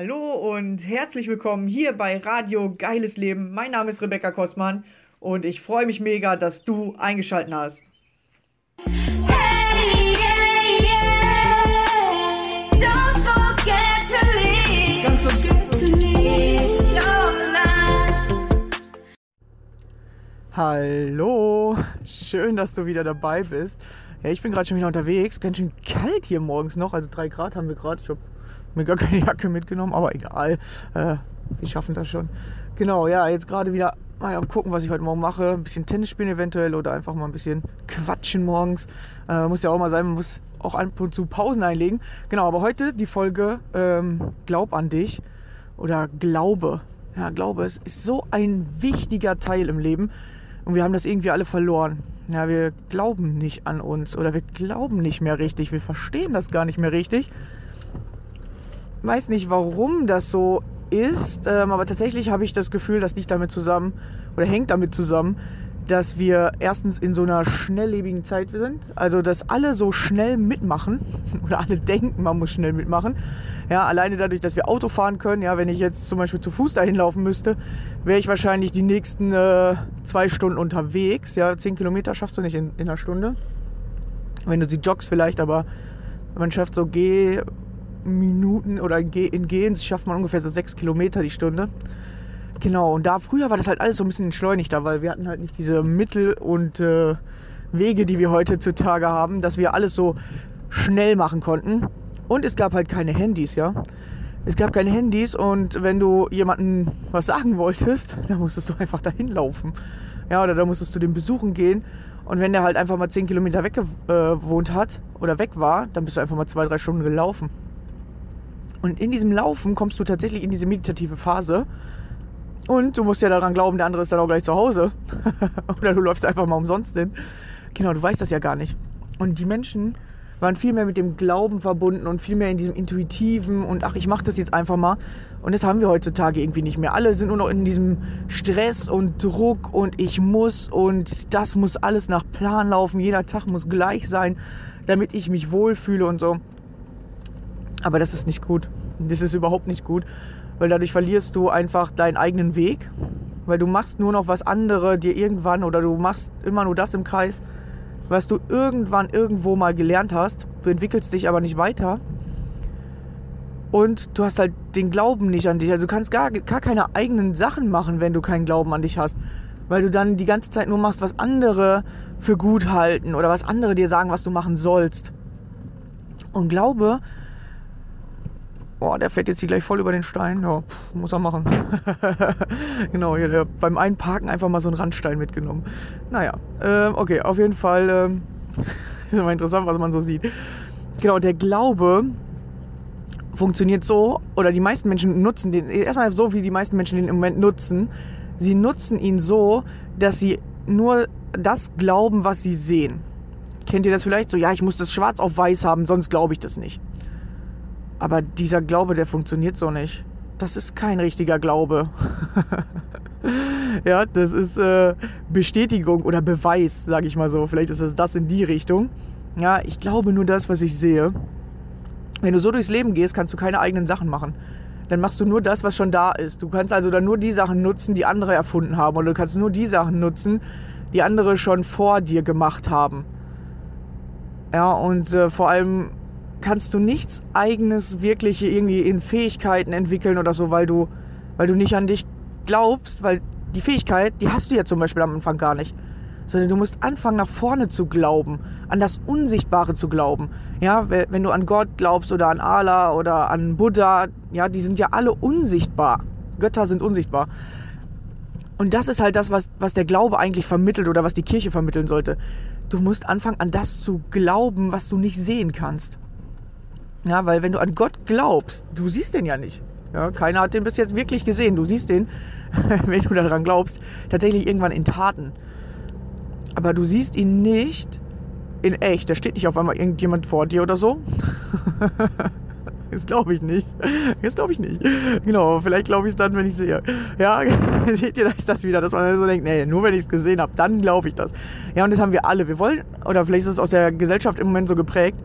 Hallo und herzlich willkommen hier bei Radio Geiles Leben. Mein Name ist Rebecca Kostmann und ich freue mich mega, dass du eingeschaltet hast. Hey, yeah, yeah. Don't forget to leave. Don't forget to leave. It's your life. Hallo, schön, dass du wieder dabei bist. Ja, ich bin gerade schon wieder unterwegs. Ganz schön kalt hier morgens noch. Also drei Grad haben wir gerade. Ich habe mir gar keine Jacke mitgenommen, aber egal. Äh, wir schaffen das schon. Genau, ja, jetzt gerade wieder mal am gucken, was ich heute Morgen mache. Ein bisschen Tennis spielen eventuell oder einfach mal ein bisschen quatschen morgens. Äh, muss ja auch mal sein, man muss auch ab und zu Pausen einlegen. Genau, aber heute die Folge ähm, Glaub an dich oder Glaube. Ja, Glaube ist, ist so ein wichtiger Teil im Leben und wir haben das irgendwie alle verloren. Ja, wir glauben nicht an uns oder wir glauben nicht mehr richtig, wir verstehen das gar nicht mehr richtig. Weiß nicht, warum das so ist, ähm, aber tatsächlich habe ich das Gefühl, das liegt damit zusammen oder hängt damit zusammen, dass wir erstens in so einer schnelllebigen Zeit sind, also dass alle so schnell mitmachen oder alle denken, man muss schnell mitmachen. Ja, alleine dadurch, dass wir Auto fahren können, ja, wenn ich jetzt zum Beispiel zu Fuß dahin laufen müsste, wäre ich wahrscheinlich die nächsten äh, zwei Stunden unterwegs. Ja, zehn Kilometer schaffst du nicht in, in einer Stunde. Wenn du sie joggst vielleicht, aber man schafft so Gehminuten oder in Gehens schafft man ungefähr so sechs Kilometer die Stunde. Genau, und da früher war das halt alles so ein bisschen entschleunigter, weil wir hatten halt nicht diese Mittel und äh, Wege, die wir heutzutage haben, dass wir alles so schnell machen konnten. Und es gab halt keine Handys, ja. Es gab keine Handys und wenn du jemandem was sagen wolltest, dann musstest du einfach dahin laufen. Ja, oder da musstest du den besuchen gehen. Und wenn der halt einfach mal 10 Kilometer weg gewohnt hat oder weg war, dann bist du einfach mal zwei, drei Stunden gelaufen. Und in diesem Laufen kommst du tatsächlich in diese meditative Phase. Und du musst ja daran glauben, der andere ist dann auch gleich zu Hause. Oder du läufst einfach mal umsonst hin. Genau, du weißt das ja gar nicht. Und die Menschen waren viel mehr mit dem Glauben verbunden und viel mehr in diesem intuitiven und ach, ich mache das jetzt einfach mal. Und das haben wir heutzutage irgendwie nicht mehr. Alle sind nur noch in diesem Stress und Druck und ich muss und das muss alles nach Plan laufen. Jeder Tag muss gleich sein, damit ich mich wohlfühle und so. Aber das ist nicht gut. Das ist überhaupt nicht gut, weil dadurch verlierst du einfach deinen eigenen Weg, weil du machst nur noch was andere dir irgendwann oder du machst immer nur das im Kreis, was du irgendwann irgendwo mal gelernt hast. Du entwickelst dich aber nicht weiter. Und du hast halt den Glauben nicht an dich. Also du kannst gar, gar keine eigenen Sachen machen, wenn du keinen Glauben an dich hast. Weil du dann die ganze Zeit nur machst, was andere für gut halten oder was andere dir sagen, was du machen sollst. Und Glaube Boah, der fährt jetzt hier gleich voll über den Stein. Ja, muss er machen. genau, hier der, beim Einparken einfach mal so einen Randstein mitgenommen. Naja, ähm, okay, auf jeden Fall ähm, ist immer interessant, was man so sieht. Genau, der Glaube funktioniert so, oder die meisten Menschen nutzen den, erstmal so, wie die meisten Menschen den im Moment nutzen. Sie nutzen ihn so, dass sie nur das glauben, was sie sehen. Kennt ihr das vielleicht? So, ja, ich muss das schwarz auf weiß haben, sonst glaube ich das nicht. Aber dieser Glaube, der funktioniert so nicht. Das ist kein richtiger Glaube. ja, das ist äh, Bestätigung oder Beweis, sage ich mal so. Vielleicht ist es das in die Richtung. Ja, ich glaube nur das, was ich sehe. Wenn du so durchs Leben gehst, kannst du keine eigenen Sachen machen. Dann machst du nur das, was schon da ist. Du kannst also dann nur die Sachen nutzen, die andere erfunden haben. Oder du kannst nur die Sachen nutzen, die andere schon vor dir gemacht haben. Ja, und äh, vor allem kannst du nichts eigenes wirklich irgendwie in Fähigkeiten entwickeln oder so, weil du, weil du nicht an dich glaubst, weil die Fähigkeit, die hast du ja zum Beispiel am Anfang gar nicht. Sondern du musst anfangen, nach vorne zu glauben, an das Unsichtbare zu glauben. Ja, wenn du an Gott glaubst oder an Allah oder an Buddha, ja, die sind ja alle unsichtbar. Götter sind unsichtbar. Und das ist halt das, was, was der Glaube eigentlich vermittelt oder was die Kirche vermitteln sollte. Du musst anfangen, an das zu glauben, was du nicht sehen kannst. Ja, weil wenn du an Gott glaubst, du siehst den ja nicht. Ja, keiner hat den bis jetzt wirklich gesehen. Du siehst den, wenn du daran glaubst, tatsächlich irgendwann in Taten. Aber du siehst ihn nicht in echt. Da steht nicht auf einmal irgendjemand vor dir oder so. Das glaube ich nicht. Das glaube ich nicht. Genau, vielleicht glaube ich es dann, wenn ich sehe. Ja, seht ihr, da ist das wieder, dass man so denkt, nee, nur wenn ich es gesehen habe, dann glaube ich das. Ja, und das haben wir alle. Wir wollen, oder vielleicht ist es aus der Gesellschaft im Moment so geprägt,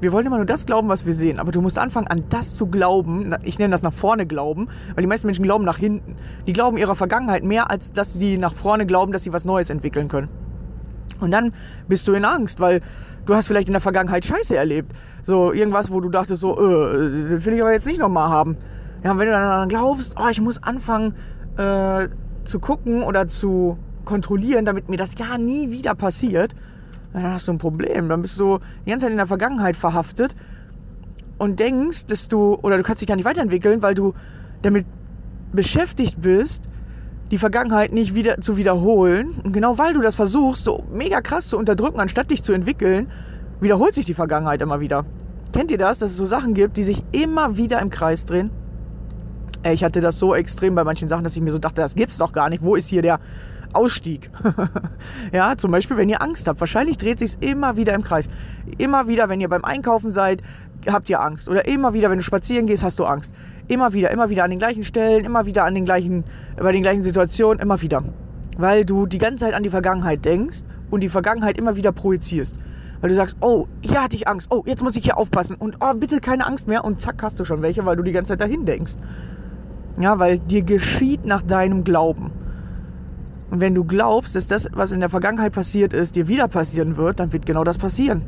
wir wollen immer nur das glauben, was wir sehen. Aber du musst anfangen, an das zu glauben. Ich nenne das nach vorne glauben, weil die meisten Menschen glauben nach hinten. Die glauben ihrer Vergangenheit mehr, als dass sie nach vorne glauben, dass sie was Neues entwickeln können. Und dann bist du in Angst, weil du hast vielleicht in der Vergangenheit Scheiße erlebt. So irgendwas, wo du dachtest, so, äh, das will ich aber jetzt nicht nochmal haben. Ja, und wenn du dann glaubst, oh, ich muss anfangen äh, zu gucken oder zu kontrollieren, damit mir das ja nie wieder passiert, dann hast du ein Problem. Dann bist du die ganze Zeit in der Vergangenheit verhaftet und denkst, dass du, oder du kannst dich gar nicht weiterentwickeln, weil du damit beschäftigt bist, die Vergangenheit nicht wieder zu wiederholen. Und genau weil du das versuchst, so mega krass zu unterdrücken, anstatt dich zu entwickeln, wiederholt sich die Vergangenheit immer wieder. Kennt ihr das, dass es so Sachen gibt, die sich immer wieder im Kreis drehen? Ich hatte das so extrem bei manchen Sachen, dass ich mir so dachte, das gibt's doch gar nicht. Wo ist hier der Ausstieg? ja, zum Beispiel, wenn ihr Angst habt. Wahrscheinlich dreht sich's immer wieder im Kreis. Immer wieder, wenn ihr beim Einkaufen seid, habt ihr Angst. Oder immer wieder, wenn du spazieren gehst, hast du Angst. Immer wieder, immer wieder an den gleichen Stellen, immer wieder an den gleichen, bei den gleichen Situationen, immer wieder. Weil du die ganze Zeit an die Vergangenheit denkst und die Vergangenheit immer wieder projizierst. Weil du sagst, oh, hier hatte ich Angst, oh, jetzt muss ich hier aufpassen und oh, bitte keine Angst mehr und zack, hast du schon welche, weil du die ganze Zeit dahin denkst. Ja, weil dir geschieht nach deinem Glauben. Und wenn du glaubst, dass das, was in der Vergangenheit passiert ist, dir wieder passieren wird, dann wird genau das passieren.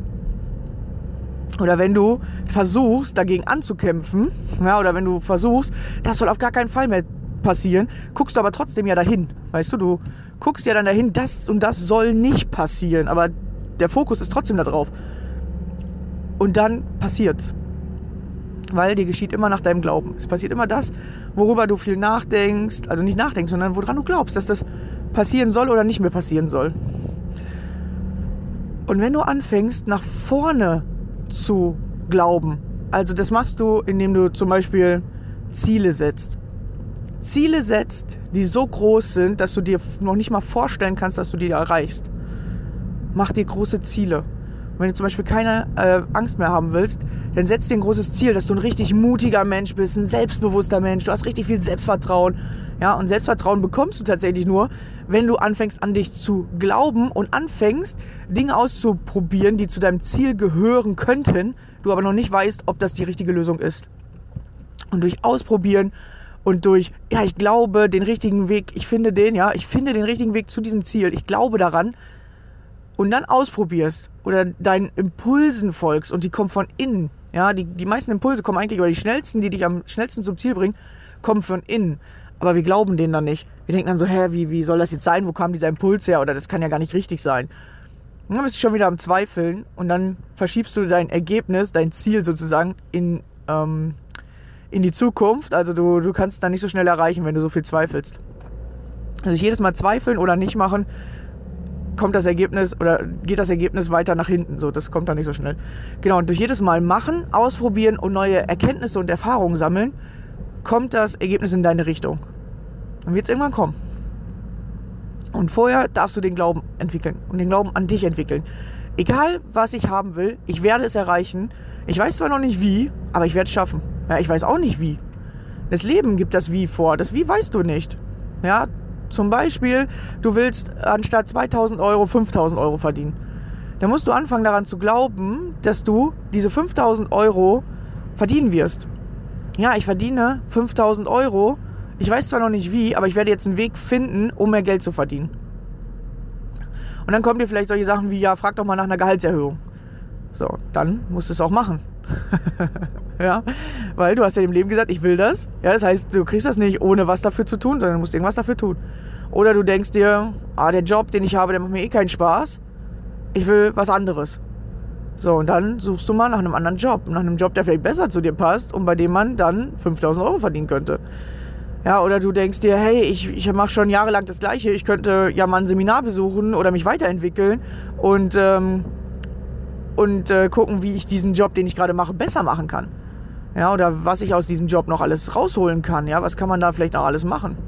Oder wenn du versuchst, dagegen anzukämpfen, ja, oder wenn du versuchst, das soll auf gar keinen Fall mehr passieren, guckst du aber trotzdem ja dahin. Weißt du, du guckst ja dann dahin, das und das soll nicht passieren, aber der Fokus ist trotzdem da drauf. Und dann passiert's. Weil dir geschieht immer nach deinem Glauben. Es passiert immer das, worüber du viel nachdenkst, also nicht nachdenkst, sondern woran du glaubst, dass das passieren soll oder nicht mehr passieren soll. Und wenn du anfängst, nach vorne zu glauben, also das machst du, indem du zum Beispiel Ziele setzt. Ziele setzt, die so groß sind, dass du dir noch nicht mal vorstellen kannst, dass du die erreichst. Mach dir große Ziele. Wenn du zum Beispiel keine äh, Angst mehr haben willst, dann setz dir ein großes Ziel, dass du ein richtig mutiger Mensch bist, ein selbstbewusster Mensch, du hast richtig viel Selbstvertrauen. Ja, und Selbstvertrauen bekommst du tatsächlich nur, wenn du anfängst an dich zu glauben und anfängst, Dinge auszuprobieren, die zu deinem Ziel gehören könnten, du aber noch nicht weißt, ob das die richtige Lösung ist. Und durch Ausprobieren und durch, ja, ich glaube, den richtigen Weg, ich finde den, ja, ich finde den richtigen Weg zu diesem Ziel, ich glaube daran, und dann ausprobierst oder deinen Impulsen folgst und die kommen von innen. Ja, die, die meisten Impulse kommen eigentlich, oder die schnellsten, die dich am schnellsten zum Ziel bringen, kommen von innen. Aber wir glauben denen dann nicht. Wir denken dann so, hä, wie, wie soll das jetzt sein? Wo kam dieser Impuls her? Oder das kann ja gar nicht richtig sein. Und dann bist du schon wieder am Zweifeln und dann verschiebst du dein Ergebnis, dein Ziel sozusagen in, ähm, in die Zukunft. Also du, du kannst es dann nicht so schnell erreichen, wenn du so viel zweifelst. Also jedes Mal zweifeln oder nicht machen, kommt das Ergebnis oder geht das Ergebnis weiter nach hinten. So, das kommt dann nicht so schnell. Genau, und durch jedes Mal machen, ausprobieren und neue Erkenntnisse und Erfahrungen sammeln, kommt das Ergebnis in deine Richtung. Dann wird es irgendwann kommen. Und vorher darfst du den Glauben entwickeln und den Glauben an dich entwickeln. Egal, was ich haben will, ich werde es erreichen. Ich weiß zwar noch nicht wie, aber ich werde es schaffen. Ja, ich weiß auch nicht wie. Das Leben gibt das Wie vor. Das Wie weißt du nicht. Ja, zum Beispiel, du willst anstatt 2000 Euro 5000 Euro verdienen. Dann musst du anfangen daran zu glauben, dass du diese 5000 Euro verdienen wirst. Ja, ich verdiene 5000 Euro. Ich weiß zwar noch nicht wie, aber ich werde jetzt einen Weg finden, um mehr Geld zu verdienen. Und dann kommen dir vielleicht solche Sachen wie, ja, frag doch mal nach einer Gehaltserhöhung. So, dann musst du es auch machen. ja, weil du hast ja im Leben gesagt, ich will das. Ja, das heißt, du kriegst das nicht ohne was dafür zu tun, sondern du musst irgendwas dafür tun. Oder du denkst dir, ah, der Job, den ich habe, der macht mir eh keinen Spaß. Ich will was anderes. So, und dann suchst du mal nach einem anderen Job. Nach einem Job, der vielleicht besser zu dir passt und bei dem man dann 5000 Euro verdienen könnte. Ja, oder du denkst dir, hey, ich, ich mache schon jahrelang das Gleiche. Ich könnte ja mal ein Seminar besuchen oder mich weiterentwickeln und, ähm, und äh, gucken, wie ich diesen Job, den ich gerade mache, besser machen kann. Ja, oder was ich aus diesem Job noch alles rausholen kann. Ja, was kann man da vielleicht noch alles machen?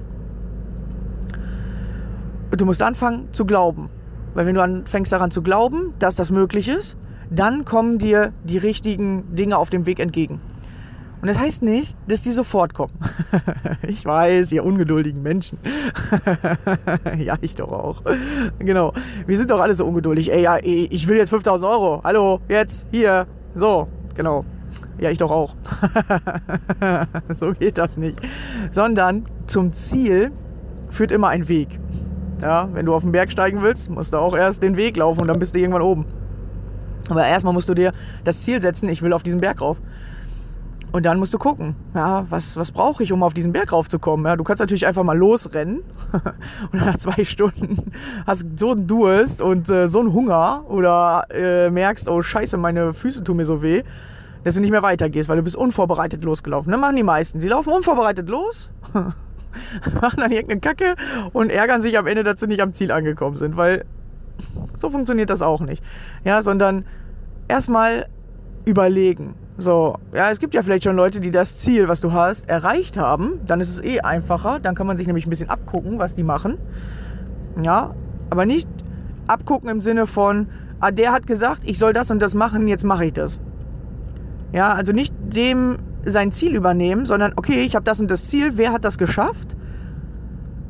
Und du musst anfangen zu glauben. Weil wenn du anfängst daran zu glauben, dass das möglich ist, dann kommen dir die richtigen Dinge auf dem Weg entgegen. Und das heißt nicht, dass die sofort kommen. ich weiß, ihr ungeduldigen Menschen. ja, ich doch auch. Genau. Wir sind doch alle so ungeduldig. Ey, ja, ich will jetzt 5000 Euro. Hallo, jetzt, hier. So, genau. Ja, ich doch auch. so geht das nicht. Sondern zum Ziel führt immer ein Weg. Ja, wenn du auf den Berg steigen willst, musst du auch erst den Weg laufen und dann bist du irgendwann oben. Aber erstmal musst du dir das Ziel setzen, ich will auf diesen Berg rauf. Und dann musst du gucken, ja, was, was brauche ich, um auf diesen Berg raufzukommen? Ja, du kannst natürlich einfach mal losrennen und nach zwei Stunden hast so einen Durst und äh, so einen Hunger oder äh, merkst, oh scheiße, meine Füße tun mir so weh, dass du nicht mehr weitergehst, weil du bist unvorbereitet losgelaufen. Das machen die meisten. Sie laufen unvorbereitet los, machen dann irgendeine Kacke und ärgern sich am Ende, dass sie nicht am Ziel angekommen sind, weil so funktioniert das auch nicht. Ja, sondern erstmal überlegen. So, ja, es gibt ja vielleicht schon Leute, die das Ziel, was du hast, erreicht haben. Dann ist es eh einfacher. Dann kann man sich nämlich ein bisschen abgucken, was die machen. Ja, aber nicht abgucken im Sinne von, ah, der hat gesagt, ich soll das und das machen, jetzt mache ich das. Ja, also nicht dem sein Ziel übernehmen, sondern okay, ich habe das und das Ziel, wer hat das geschafft?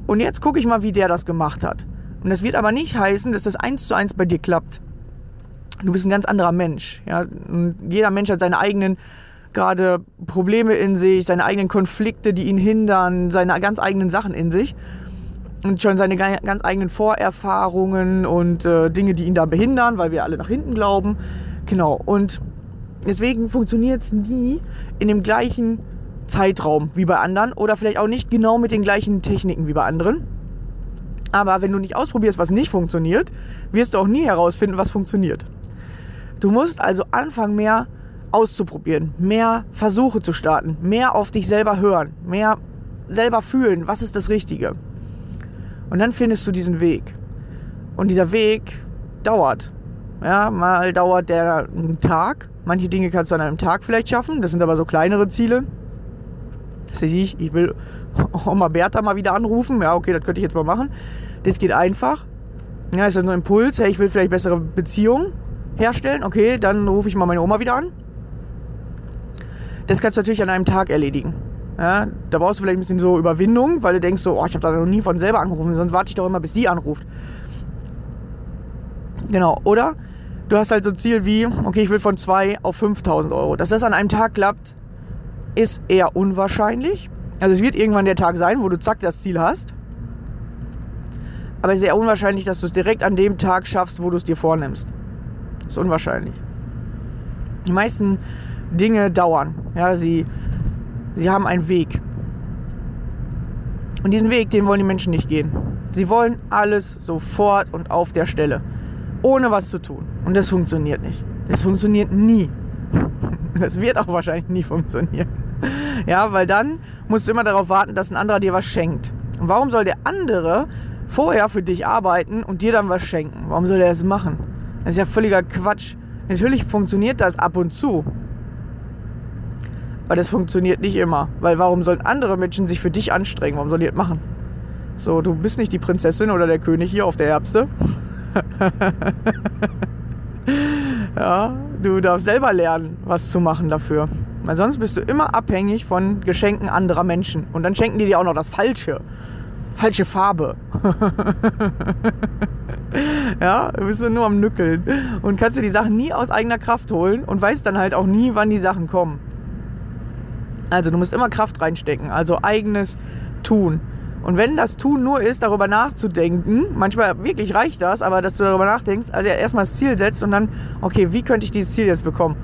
Und jetzt gucke ich mal, wie der das gemacht hat. Und das wird aber nicht heißen, dass das eins zu eins bei dir klappt du bist ein ganz anderer Mensch. Ja? Und jeder Mensch hat seine eigenen gerade Probleme in sich, seine eigenen Konflikte, die ihn hindern, seine ganz eigenen Sachen in sich und schon seine ganz eigenen Vorerfahrungen und äh, Dinge, die ihn da behindern, weil wir alle nach hinten glauben. Genau. Und deswegen funktioniert es nie in dem gleichen Zeitraum wie bei anderen oder vielleicht auch nicht genau mit den gleichen Techniken wie bei anderen. Aber wenn du nicht ausprobierst, was nicht funktioniert, wirst du auch nie herausfinden, was funktioniert. Du musst also anfangen, mehr auszuprobieren, mehr Versuche zu starten, mehr auf dich selber hören, mehr selber fühlen, was ist das Richtige. Und dann findest du diesen Weg. Und dieser Weg dauert. Ja, mal dauert der einen Tag. Manche Dinge kannst du an einem Tag vielleicht schaffen. Das sind aber so kleinere Ziele. Das heißt, ich, ich will Oma Bertha mal wieder anrufen. Ja, okay, das könnte ich jetzt mal machen. Das geht einfach. Ja, ist ja nur Impuls. Hey, ich will vielleicht bessere Beziehungen herstellen. Okay, dann rufe ich mal meine Oma wieder an. Das kannst du natürlich an einem Tag erledigen. Ja, da brauchst du vielleicht ein bisschen so Überwindung, weil du denkst so, oh, ich habe da noch nie von selber angerufen, sonst warte ich doch immer, bis die anruft. Genau, oder du hast halt so ein Ziel wie, okay, ich will von 2 auf 5000 Euro. Dass das an einem Tag klappt, ist eher unwahrscheinlich. Also es wird irgendwann der Tag sein, wo du zack das Ziel hast. Aber es ist sehr unwahrscheinlich, dass du es direkt an dem Tag schaffst, wo du es dir vornimmst. Ist unwahrscheinlich. Die meisten Dinge dauern. Ja, sie, sie haben einen Weg. Und diesen Weg, den wollen die Menschen nicht gehen. Sie wollen alles sofort und auf der Stelle. Ohne was zu tun. Und das funktioniert nicht. Das funktioniert nie. Das wird auch wahrscheinlich nie funktionieren. Ja, weil dann musst du immer darauf warten, dass ein anderer dir was schenkt. Und warum soll der andere vorher für dich arbeiten und dir dann was schenken? Warum soll er das machen? Das ist ja völliger Quatsch. Natürlich funktioniert das ab und zu. Aber das funktioniert nicht immer. Weil warum sollen andere Menschen sich für dich anstrengen? Warum sollen die das machen? So, du bist nicht die Prinzessin oder der König hier auf der Erbse. ja, du darfst selber lernen, was zu machen dafür. Weil sonst bist du immer abhängig von Geschenken anderer Menschen. Und dann schenken die dir auch noch das Falsche. Falsche Farbe. ja, du bist nur am Nückeln. Und kannst dir die Sachen nie aus eigener Kraft holen und weißt dann halt auch nie, wann die Sachen kommen. Also du musst immer Kraft reinstecken, also eigenes Tun. Und wenn das Tun nur ist, darüber nachzudenken, manchmal wirklich reicht das, aber dass du darüber nachdenkst, also erstmal das Ziel setzt und dann, okay, wie könnte ich dieses Ziel jetzt bekommen?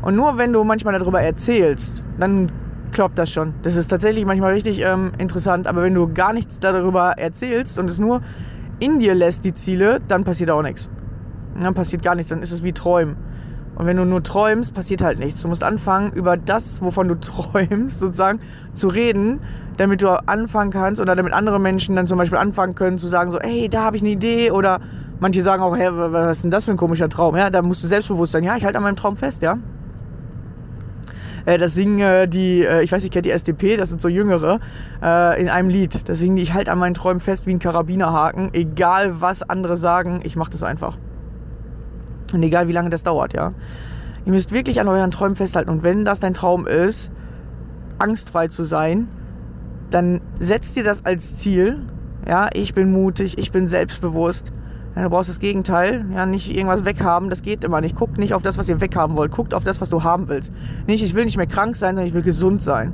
Und nur wenn du manchmal darüber erzählst, dann klappt das schon. Das ist tatsächlich manchmal richtig ähm, interessant, aber wenn du gar nichts darüber erzählst und es nur in dir lässt, die Ziele, dann passiert auch nichts. Dann passiert gar nichts, dann ist es wie Träumen. Und wenn du nur träumst, passiert halt nichts. Du musst anfangen, über das, wovon du träumst, sozusagen zu reden, damit du anfangen kannst oder damit andere Menschen dann zum Beispiel anfangen können zu sagen so, hey, da habe ich eine Idee oder manche sagen auch, hey, was ist denn das für ein komischer Traum? Ja, da musst du selbstbewusst sein. Ja, ich halte an meinem Traum fest, ja. Äh, das singen äh, die, äh, ich weiß nicht, kennt die SDP, das sind so Jüngere, in einem Lied. Das singen die, ich halte an meinen Träumen fest wie ein Karabinerhaken, egal was andere sagen, ich mache das einfach. Und egal wie lange das dauert, ja. Ihr müsst wirklich an euren Träumen festhalten. Und wenn das dein Traum ist, angstfrei zu sein, dann setzt dir das als Ziel. Ja, ich bin mutig, ich bin selbstbewusst. Du brauchst das Gegenteil, ja, nicht irgendwas weghaben, das geht immer nicht. Guckt nicht auf das, was ihr weghaben wollt, guckt auf das, was du haben willst. Nicht, ich will nicht mehr krank sein, sondern ich will gesund sein.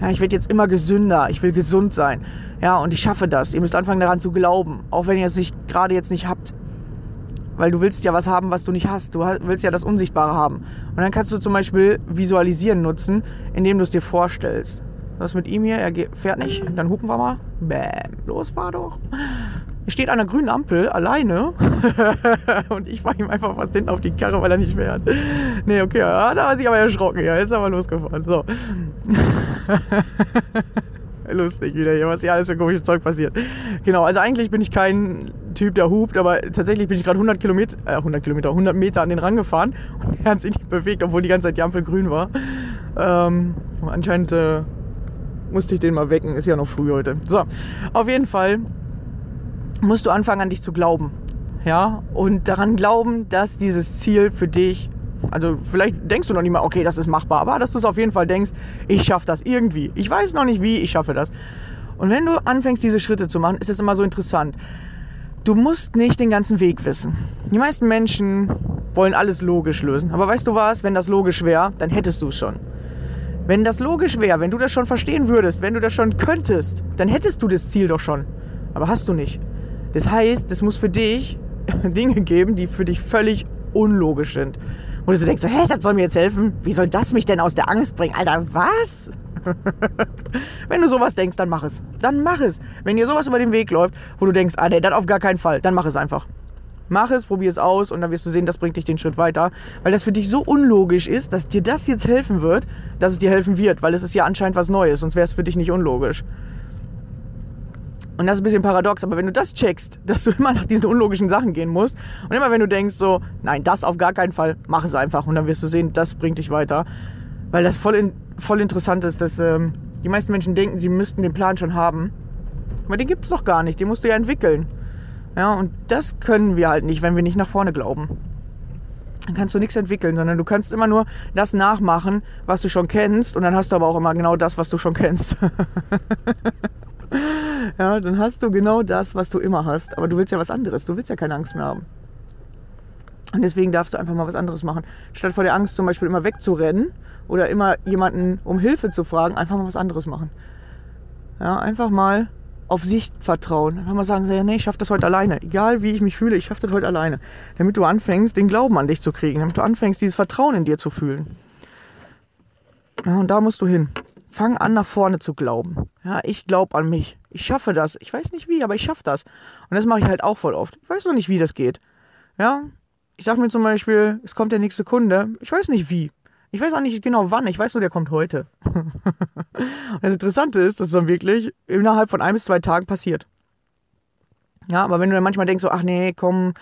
Ja, ich werde jetzt immer gesünder, ich will gesund sein. Ja, und ich schaffe das. Ihr müsst anfangen daran zu glauben, auch wenn ihr es sich gerade jetzt nicht habt. Weil du willst ja was haben, was du nicht hast. Du willst ja das Unsichtbare haben. Und dann kannst du zum Beispiel Visualisieren nutzen, indem du es dir vorstellst. Was mit ihm hier? Er fährt nicht. Dann hupen wir mal. Bäm. Los, fahr doch. Steht an der grünen Ampel alleine und ich fahre ihm einfach fast hinten auf die Karre, weil er nicht fährt. Nee, okay, ja, da war sich aber erschrocken. Ja, ist er aber losgefahren. So. Lustig wieder hier, was hier alles für komisches Zeug passiert. Genau, also eigentlich bin ich kein Typ, der hupt, aber tatsächlich bin ich gerade 100 Kilometer, äh, 100 Kilometer, 100 Meter an den rangefahren und er hat sich nicht bewegt, obwohl die ganze Zeit die Ampel grün war. Ähm, anscheinend äh, musste ich den mal wecken, ist ja noch früh heute. So, auf jeden Fall musst du anfangen an dich zu glauben. Ja, und daran glauben, dass dieses Ziel für dich, also vielleicht denkst du noch nicht mal, okay, das ist machbar, aber dass du es auf jeden Fall denkst, ich schaffe das irgendwie. Ich weiß noch nicht wie, ich schaffe das. Und wenn du anfängst, diese Schritte zu machen, ist es immer so interessant. Du musst nicht den ganzen Weg wissen. Die meisten Menschen wollen alles logisch lösen. Aber weißt du was, wenn das logisch wäre, dann hättest du es schon. Wenn das logisch wäre, wenn du das schon verstehen würdest, wenn du das schon könntest, dann hättest du das Ziel doch schon. Aber hast du nicht. Das heißt, es muss für dich Dinge geben, die für dich völlig unlogisch sind. Wo du denkst, so, hä, das soll mir jetzt helfen? Wie soll das mich denn aus der Angst bringen? Alter, was? Wenn du sowas denkst, dann mach es. Dann mach es. Wenn dir sowas über den Weg läuft, wo du denkst, ah nee, das auf gar keinen Fall, dann mach es einfach. Mach es, probier es aus und dann wirst du sehen, das bringt dich den Schritt weiter. Weil das für dich so unlogisch ist, dass dir das jetzt helfen wird, dass es dir helfen wird. Weil es ist ja anscheinend was Neues, sonst wäre es für dich nicht unlogisch. Und das ist ein bisschen paradox, aber wenn du das checkst, dass du immer nach diesen unlogischen Sachen gehen musst und immer wenn du denkst so, nein, das auf gar keinen Fall, mach es einfach und dann wirst du sehen, das bringt dich weiter. Weil das voll, in, voll interessant ist, dass ähm, die meisten Menschen denken, sie müssten den Plan schon haben. Aber den gibt es doch gar nicht, den musst du ja entwickeln. Ja, und das können wir halt nicht, wenn wir nicht nach vorne glauben. Dann kannst du nichts entwickeln, sondern du kannst immer nur das nachmachen, was du schon kennst und dann hast du aber auch immer genau das, was du schon kennst. ja, dann hast du genau das, was du immer hast, aber du willst ja was anderes, du willst ja keine Angst mehr haben. Und deswegen darfst du einfach mal was anderes machen. Statt vor der Angst zum Beispiel immer wegzurennen oder immer jemanden um Hilfe zu fragen, einfach mal was anderes machen. Ja, einfach mal auf sich vertrauen. Einfach mal sagen, nee, ich schaffe das heute alleine. Egal wie ich mich fühle, ich schaffe das heute alleine. Damit du anfängst, den Glauben an dich zu kriegen. Damit du anfängst, dieses Vertrauen in dir zu fühlen. Ja, und da musst du hin. Fang an, nach vorne zu glauben. Ja, ich glaube an mich. Ich schaffe das. Ich weiß nicht wie, aber ich schaffe das. Und das mache ich halt auch voll oft. Ich weiß noch nicht, wie das geht. Ja, ich sag mir zum Beispiel, es kommt der nächste Kunde. Ich weiß nicht wie. Ich weiß auch nicht genau wann. Ich weiß nur, der kommt heute. Das Interessante ist, dass es dann wirklich innerhalb von ein bis zwei Tagen passiert. Ja, aber wenn du dann manchmal denkst, so, ach nee, komm,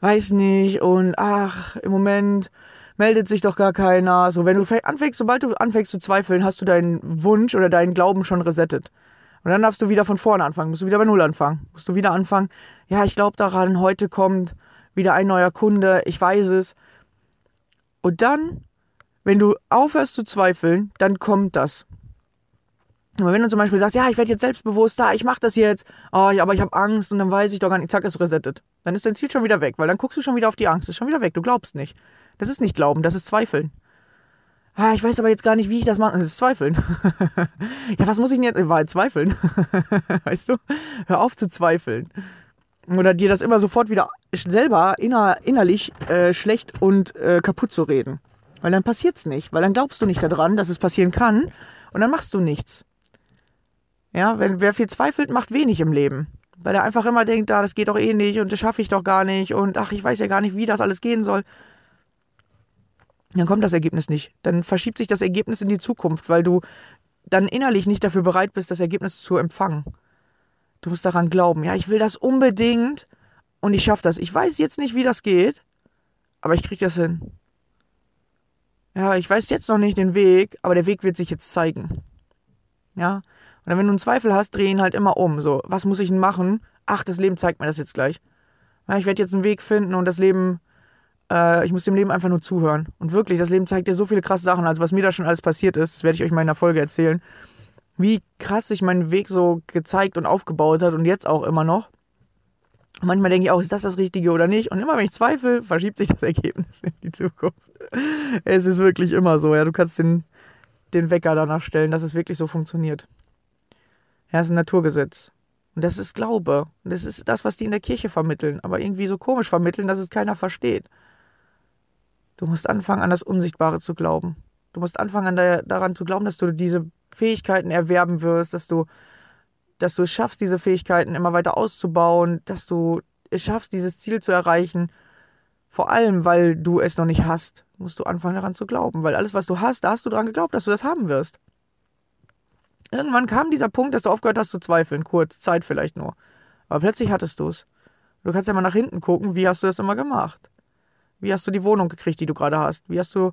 weiß nicht und ach, im Moment meldet sich doch gar keiner. So, wenn du fäng- anfängst, sobald du anfängst zu zweifeln, hast du deinen Wunsch oder deinen Glauben schon resettet. Und dann darfst du wieder von vorne anfangen, musst du wieder bei Null anfangen. Musst du wieder anfangen, ja, ich glaube daran, heute kommt wieder ein neuer Kunde, ich weiß es. Und dann, wenn du aufhörst zu zweifeln, dann kommt das. Aber wenn du zum Beispiel sagst, ja, ich werde jetzt selbstbewusster, ich mache das jetzt, oh, aber ich habe Angst und dann weiß ich doch gar nicht, zack, ist resettet. Dann ist dein Ziel schon wieder weg, weil dann guckst du schon wieder auf die Angst, ist schon wieder weg, du glaubst nicht. Das ist nicht Glauben, das ist Zweifeln. Ah, ich weiß aber jetzt gar nicht, wie ich das mache. Das ist Zweifeln. ja, was muss ich denn jetzt? War Zweifeln. weißt du? Hör auf zu zweifeln. Oder dir das immer sofort wieder selber inner, innerlich äh, schlecht und äh, kaputt zu reden. Weil dann passiert's nicht. Weil dann glaubst du nicht daran, dass es passieren kann. Und dann machst du nichts. Ja, wenn, wer viel zweifelt, macht wenig im Leben. Weil er einfach immer denkt, ah, das geht doch eh nicht und das schaffe ich doch gar nicht und ach, ich weiß ja gar nicht, wie das alles gehen soll. Dann kommt das Ergebnis nicht. Dann verschiebt sich das Ergebnis in die Zukunft, weil du dann innerlich nicht dafür bereit bist, das Ergebnis zu empfangen. Du musst daran glauben, ja, ich will das unbedingt und ich schaffe das. Ich weiß jetzt nicht, wie das geht, aber ich krieg das hin. Ja, ich weiß jetzt noch nicht den Weg, aber der Weg wird sich jetzt zeigen. Ja, und wenn du einen Zweifel hast, dreh ihn halt immer um. So, was muss ich denn machen? Ach, das Leben zeigt mir das jetzt gleich. Ja, ich werde jetzt einen Weg finden und das Leben, äh, ich muss dem Leben einfach nur zuhören. Und wirklich, das Leben zeigt dir so viele krasse Sachen. Also was mir da schon alles passiert ist, das werde ich euch mal in der Folge erzählen. Wie krass sich mein Weg so gezeigt und aufgebaut hat und jetzt auch immer noch. Manchmal denke ich auch, ist das das Richtige oder nicht? Und immer wenn ich zweifle, verschiebt sich das Ergebnis in die Zukunft. Es ist wirklich immer so, ja. Du kannst den, den Wecker danach stellen, dass es wirklich so funktioniert. Ja, ist ein Naturgesetz. Und das ist Glaube. Und das ist das, was die in der Kirche vermitteln, aber irgendwie so komisch vermitteln, dass es keiner versteht. Du musst anfangen, an das Unsichtbare zu glauben. Du musst anfangen, an der, daran zu glauben, dass du diese Fähigkeiten erwerben wirst, dass du, dass du es schaffst, diese Fähigkeiten immer weiter auszubauen, dass du es schaffst, dieses Ziel zu erreichen. Vor allem, weil du es noch nicht hast, musst du anfangen, daran zu glauben. Weil alles, was du hast, da hast du daran geglaubt, dass du das haben wirst. Irgendwann kam dieser Punkt, dass du aufgehört hast zu zweifeln. Kurz, Zeit vielleicht nur. Aber plötzlich hattest du es. Du kannst ja mal nach hinten gucken, wie hast du das immer gemacht? Wie hast du die Wohnung gekriegt, die du gerade hast? Wie hast du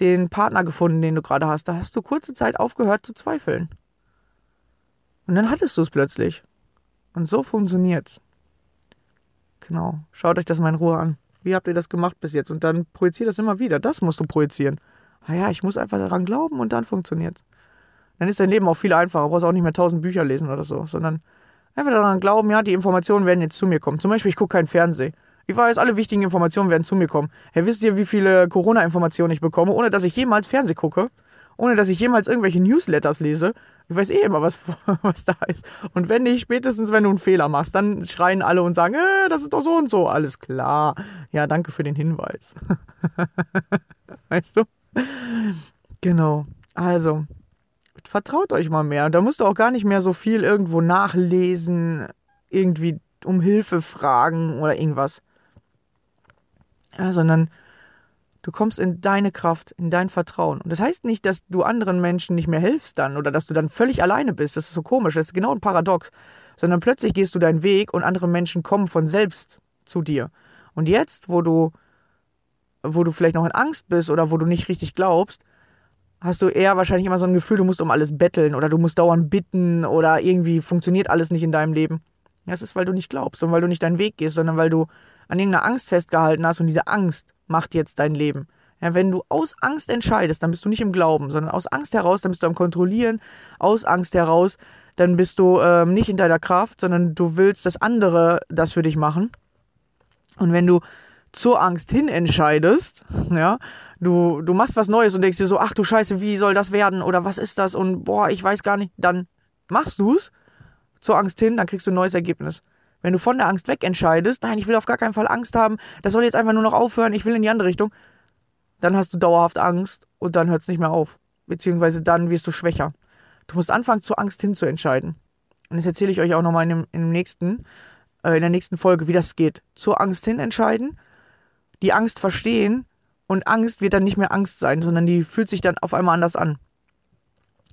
den Partner gefunden, den du gerade hast? Da hast du kurze Zeit aufgehört zu zweifeln. Und dann hattest du es plötzlich. Und so funktioniert's. Genau. Schaut euch das mal in Ruhe an. Wie habt ihr das gemacht bis jetzt? Und dann projiziert das immer wieder. Das musst du projizieren. Ah ja, ich muss einfach daran glauben und dann funktioniert's. Dann ist dein Leben auch viel einfacher. Du brauchst auch nicht mehr tausend Bücher lesen oder so, sondern einfach daran glauben, ja, die Informationen werden jetzt zu mir kommen. Zum Beispiel, ich gucke keinen Fernsehen. Ich weiß, alle wichtigen Informationen werden zu mir kommen. Hey, wisst ihr, wie viele Corona-Informationen ich bekomme, ohne dass ich jemals Fernsehen gucke? Ohne dass ich jemals irgendwelche Newsletters lese? Ich weiß eh immer, was, was da ist. Und wenn nicht, spätestens wenn du einen Fehler machst, dann schreien alle und sagen, äh, das ist doch so und so. Alles klar. Ja, danke für den Hinweis. weißt du? Genau. Also, vertraut euch mal mehr. Da musst du auch gar nicht mehr so viel irgendwo nachlesen, irgendwie um Hilfe fragen oder irgendwas. Ja, sondern du kommst in deine Kraft, in dein Vertrauen. Und das heißt nicht, dass du anderen Menschen nicht mehr hilfst dann oder dass du dann völlig alleine bist. Das ist so komisch, das ist genau ein Paradox. Sondern plötzlich gehst du deinen Weg und andere Menschen kommen von selbst zu dir. Und jetzt, wo du, wo du vielleicht noch in Angst bist oder wo du nicht richtig glaubst, hast du eher wahrscheinlich immer so ein Gefühl, du musst um alles betteln oder du musst dauernd bitten oder irgendwie funktioniert alles nicht in deinem Leben. Das ist, weil du nicht glaubst und weil du nicht deinen Weg gehst, sondern weil du an irgendeiner Angst festgehalten hast und diese Angst macht jetzt dein Leben. Ja, wenn du aus Angst entscheidest, dann bist du nicht im Glauben, sondern aus Angst heraus, dann bist du am Kontrollieren, aus Angst heraus, dann bist du ähm, nicht in deiner Kraft, sondern du willst, dass andere das für dich machen. Und wenn du zur Angst hin entscheidest, ja, du, du machst was Neues und denkst dir so, ach du Scheiße, wie soll das werden oder was ist das und boah, ich weiß gar nicht, dann machst du's zur Angst hin, dann kriegst du ein neues Ergebnis. Wenn du von der Angst weg entscheidest, nein, ich will auf gar keinen Fall Angst haben, das soll jetzt einfach nur noch aufhören, ich will in die andere Richtung, dann hast du dauerhaft Angst und dann hört es nicht mehr auf. Beziehungsweise dann wirst du schwächer. Du musst anfangen, zur Angst hin zu entscheiden. Und das erzähle ich euch auch nochmal in, dem, in, dem äh, in der nächsten Folge, wie das geht. Zur Angst hin entscheiden, die Angst verstehen und Angst wird dann nicht mehr Angst sein, sondern die fühlt sich dann auf einmal anders an.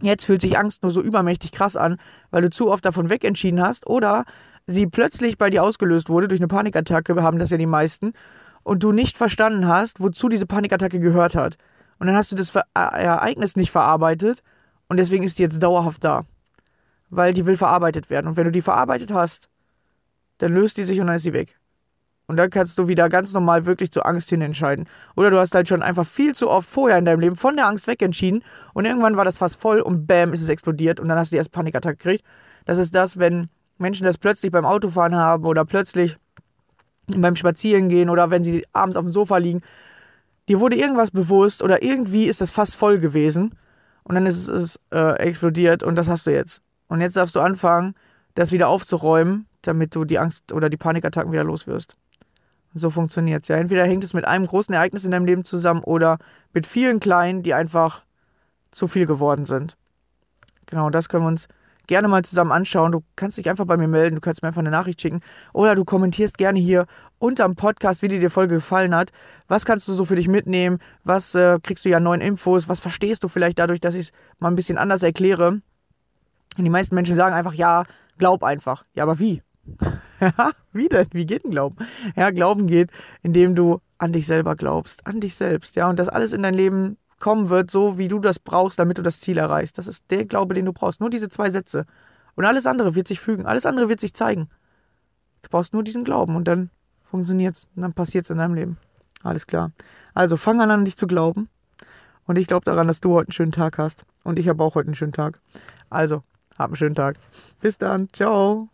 Jetzt fühlt sich Angst nur so übermächtig krass an, weil du zu oft davon wegentschieden hast oder sie plötzlich bei dir ausgelöst wurde durch eine Panikattacke, haben das ja die meisten, und du nicht verstanden hast, wozu diese Panikattacke gehört hat. Und dann hast du das Ver Ereignis nicht verarbeitet und deswegen ist die jetzt dauerhaft da. Weil die will verarbeitet werden. Und wenn du die verarbeitet hast, dann löst die sich und dann ist sie weg. Und dann kannst du wieder ganz normal wirklich zur Angst hin entscheiden. Oder du hast halt schon einfach viel zu oft vorher in deinem Leben von der Angst wegentschieden und irgendwann war das fast voll und bam, ist es explodiert und dann hast du die erst Panikattacke gekriegt. Das ist das, wenn Menschen das plötzlich beim Autofahren haben oder plötzlich beim Spazierengehen oder wenn sie abends auf dem Sofa liegen. Dir wurde irgendwas bewusst oder irgendwie ist das fast voll gewesen und dann ist es äh, explodiert und das hast du jetzt. Und jetzt darfst du anfangen, das wieder aufzuräumen, damit du die Angst oder die Panikattacken wieder los wirst. So funktioniert es ja. Entweder hängt es mit einem großen Ereignis in deinem Leben zusammen oder mit vielen kleinen, die einfach zu viel geworden sind. Genau, das können wir uns gerne mal zusammen anschauen. Du kannst dich einfach bei mir melden, du kannst mir einfach eine Nachricht schicken oder du kommentierst gerne hier unterm Podcast, wie dir die Folge gefallen hat. Was kannst du so für dich mitnehmen? Was äh, kriegst du ja neuen Infos? Was verstehst du vielleicht dadurch, dass ich es mal ein bisschen anders erkläre? Und die meisten Menschen sagen einfach, ja, glaub einfach. Ja, aber wie? Wie denn? Wie geht denn Glauben? Ja, Glauben geht, indem du an dich selber glaubst, an dich selbst, ja, und dass alles in dein Leben kommen wird, so wie du das brauchst, damit du das Ziel erreichst. Das ist der Glaube, den du brauchst. Nur diese zwei Sätze. Und alles andere wird sich fügen, alles andere wird sich zeigen. Du brauchst nur diesen Glauben und dann funktioniert's und dann passiert's in deinem Leben. Alles klar. Also fang an, an dich zu glauben. Und ich glaube daran, dass du heute einen schönen Tag hast. Und ich habe auch heute einen schönen Tag. Also, hab einen schönen Tag. Bis dann. Ciao.